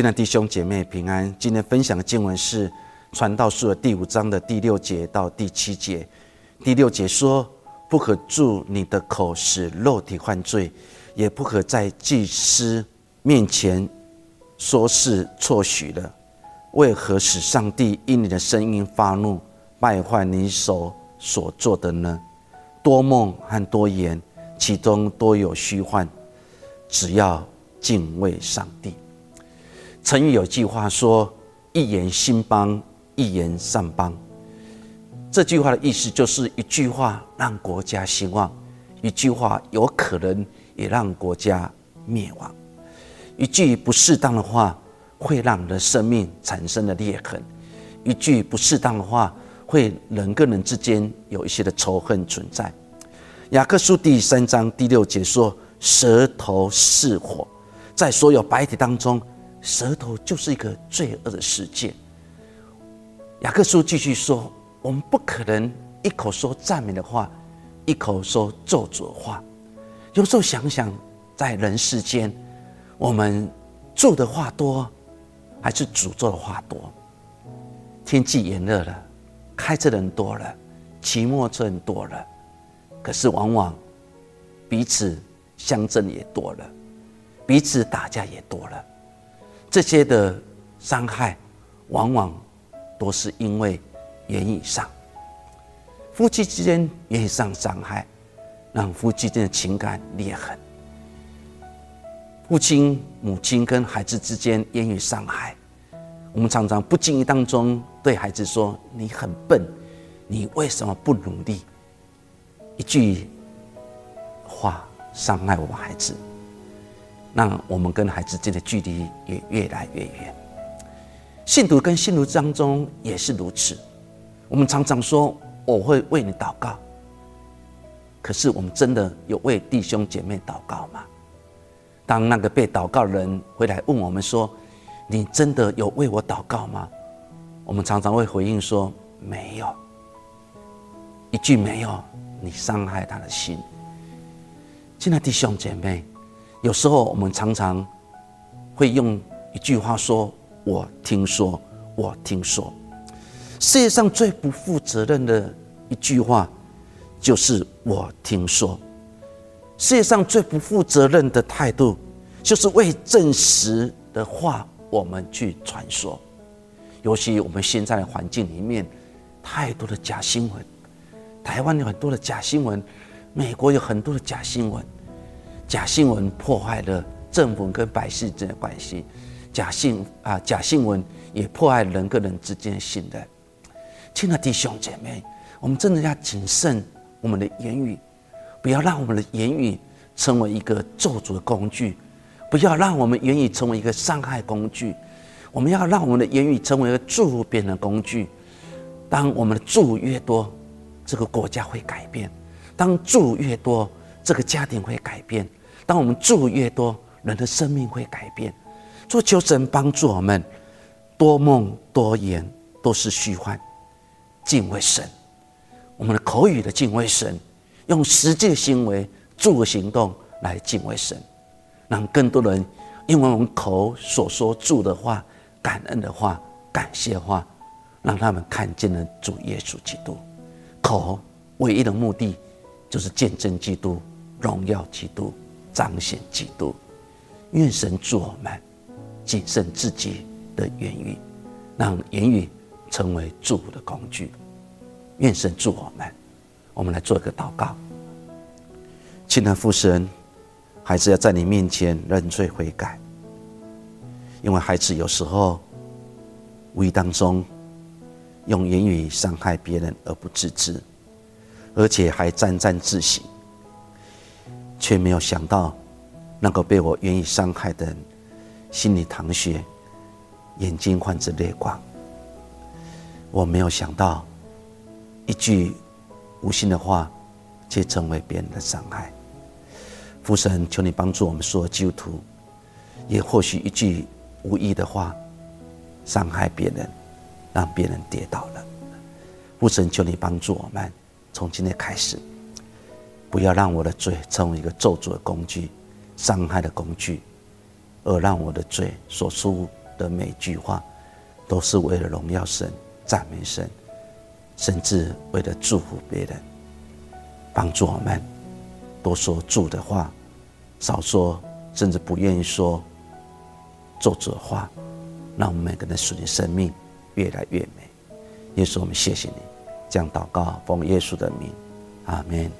亲爱的弟兄姐妹平安。今天分享的经文是《传道书》的第五章的第六节到第七节。第六节说：“不可助你的口使肉体犯罪，也不可在祭司面前说是错许了。为何使上帝因你的声音发怒，败坏你手所做的呢？多梦和多言，其中多有虚幻。只要敬畏上帝。”成语有句话说：“一言兴邦，一言丧邦。”这句话的意思就是一句话让国家兴旺，一句话有可能也让国家灭亡。一句不适当的话会让人的生命产生了裂痕，一句不适当的话会人跟人之间有一些的仇恨存在。雅各书第三章第六节说：“舌头是火，在所有白体当中。”舌头就是一个罪恶的世界。雅各书继续说：“我们不可能一口说赞美的话，一口说咒诅的话。有时候想想，在人世间，我们做的话多，还是诅咒的话多？天气炎热了，开车的人多了，骑摩托车人多了，可是往往彼此相争也多了，彼此打架也多了。”这些的伤害，往往都是因为言语上，夫妻之间言语上伤害，让夫妻间的情感裂痕。父亲、母亲跟孩子之间言语伤害，我们常常不经意当中对孩子说：“你很笨，你为什么不努力？”一句话伤害我们孩子。让我们跟孩子之间的距离也越来越远。信徒跟信徒当中也是如此。我们常常说我会为你祷告，可是我们真的有为弟兄姐妹祷告吗？当那个被祷告的人回来问我们说：“你真的有为我祷告吗？”我们常常会回应说：“没有。”一句没有，你伤害他的心。亲爱的弟兄姐妹。有时候我们常常会用一句话说：“我听说，我听说。”世界上最不负责任的一句话，就是“我听说”。世界上最不负责任的态度，就是为证实的话我们去传说。尤其我们现在的环境里面，太多的假新闻，台湾有很多的假新闻，美国有很多的假新闻。假新闻破坏了政府跟百姓之间的关系，假信啊，假新闻也破坏人跟人之间的信任。亲爱的弟兄姐妹，我们真的要谨慎我们的言语，不要让我们的言语成为一个咒诅的工具，不要让我们言语成为一个伤害工具。我们要让我们的言语成为一个助别人的工具。当我们的助越多，这个国家会改变；当助越多，这个家庭会改变。当我们住越多，人的生命会改变。做求神帮助我们，多梦多言都是虚幻。敬畏神，我们的口语的敬畏神，用实际行为、做行动来敬畏神，让更多人因为我们口所说住的话、感恩的话、感谢话，让他们看见了主耶稣基督。口唯一的目的就是见证基督、荣耀基督。彰显基督，愿神助我们谨慎自己的言语，让言语成为祝福的工具。愿神助我们，我们来做一个祷告。亲爱的父神，孩子要在你面前认罪悔改，因为孩子有时候无意当中用言语伤害别人而不自知，而且还沾沾自喜。却没有想到，那个被我愿意伤害的人，心里淌血，眼睛泛着泪光。我没有想到，一句无心的话，却成为别人的伤害。父神，求你帮助我们所有基督徒，也或许一句无意的话，伤害别人，让别人跌倒了。父神，求你帮助我们，从今天开始。不要让我的罪成为一个咒诅的工具、伤害的工具，而让我的罪所出的每句话，都是为了荣耀神、赞美神，甚至为了祝福别人，帮助我们多说祝的话，少说甚至不愿意说做主的话，让我们每个人属灵生命越来越美。耶稣，我们谢谢你，这样祷告，奉耶稣的名，阿门。